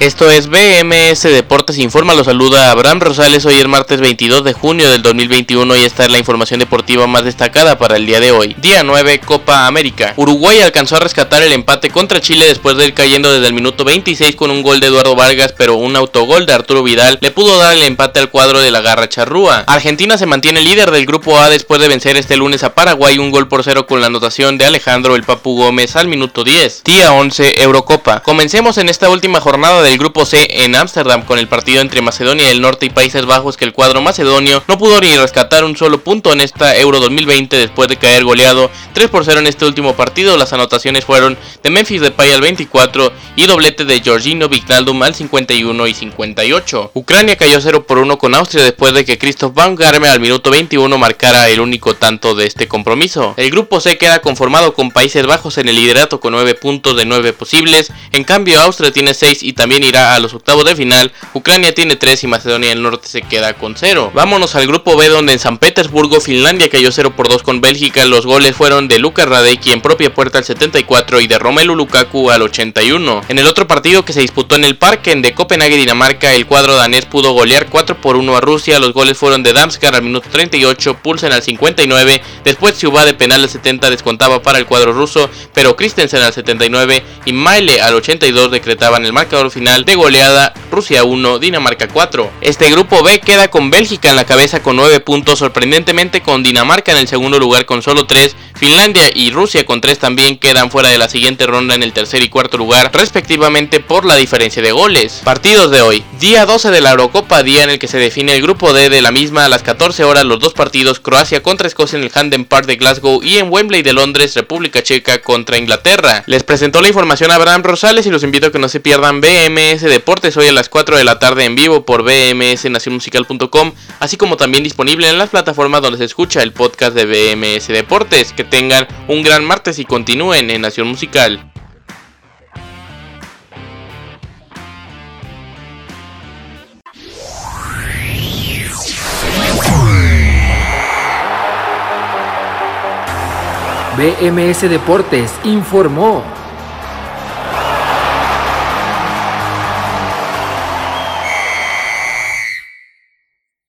Esto es BMS Deportes Informa, lo saluda Abraham Rosales, hoy es martes 22 de junio del 2021 y esta es la información deportiva más destacada para el día de hoy. Día 9, Copa América. Uruguay alcanzó a rescatar el empate contra Chile después de ir cayendo desde el minuto 26 con un gol de Eduardo Vargas, pero un autogol de Arturo Vidal le pudo dar el empate al cuadro de la Garra Charrúa. Argentina se mantiene líder del grupo A después de vencer este lunes a Paraguay un gol por cero con la anotación de Alejandro el Papu Gómez al minuto 10. Día 11, Eurocopa. Comencemos en esta última jornada del grupo C en Ámsterdam con el partido entre Macedonia del Norte y Países Bajos que el cuadro macedonio no pudo ni rescatar un solo punto en esta Euro 2020 después de caer goleado 3 por 0 en este último partido. Las anotaciones fueron de Memphis Depay al 24 y doblete de Georgino Vignaldum al 51 y 58. Ucrania cayó 0 por 1 con Austria después de que Christoph Van Garme al minuto 21 marcara el único tanto de este compromiso. El grupo C queda conformado con Países Bajos en el liderato con 9 puntos de 9 posibles. En cambio Austria tiene 6 y también irá a los octavos de final, Ucrania tiene 3 y Macedonia del Norte se queda con 0. Vámonos al grupo B donde en San Petersburgo Finlandia cayó 0 por 2 con Bélgica, los goles fueron de Luka Radecki en propia puerta al 74 y de Romelu Lukaku al 81. En el otro partido que se disputó en el Parken de Copenhague, Dinamarca, el cuadro danés pudo golear 4 por 1 a Rusia, los goles fueron de Damskar al minuto 38, Pulsen al 59, después Ciuba de penal al 70 descontaba para el cuadro ruso, pero Christensen al 79 y Maile al 82 decretaban el marcador final de goleada Rusia 1, Dinamarca 4. Este grupo B queda con Bélgica en la cabeza con 9 puntos, sorprendentemente con Dinamarca en el segundo lugar con solo 3, Finlandia y Rusia con 3 también quedan fuera de la siguiente ronda en el tercer y cuarto lugar, respectivamente por la diferencia de goles. Partidos de hoy, día 12 de la Eurocopa, día en el que se define el grupo D de la misma a las 14 horas los dos partidos, Croacia contra Escocia en el Handen Park de Glasgow y en Wembley de Londres, República Checa contra Inglaterra. Les presentó la información a Abraham Rosales y los invito a que no se pierdan BMS Deportes hoy a las 4 de la tarde en vivo por bmsnacionmusical.com, así como también disponible en las plataformas donde se escucha el podcast de BMS Deportes. Que tengan un gran martes y continúen en Nación Musical. BMS Deportes informó.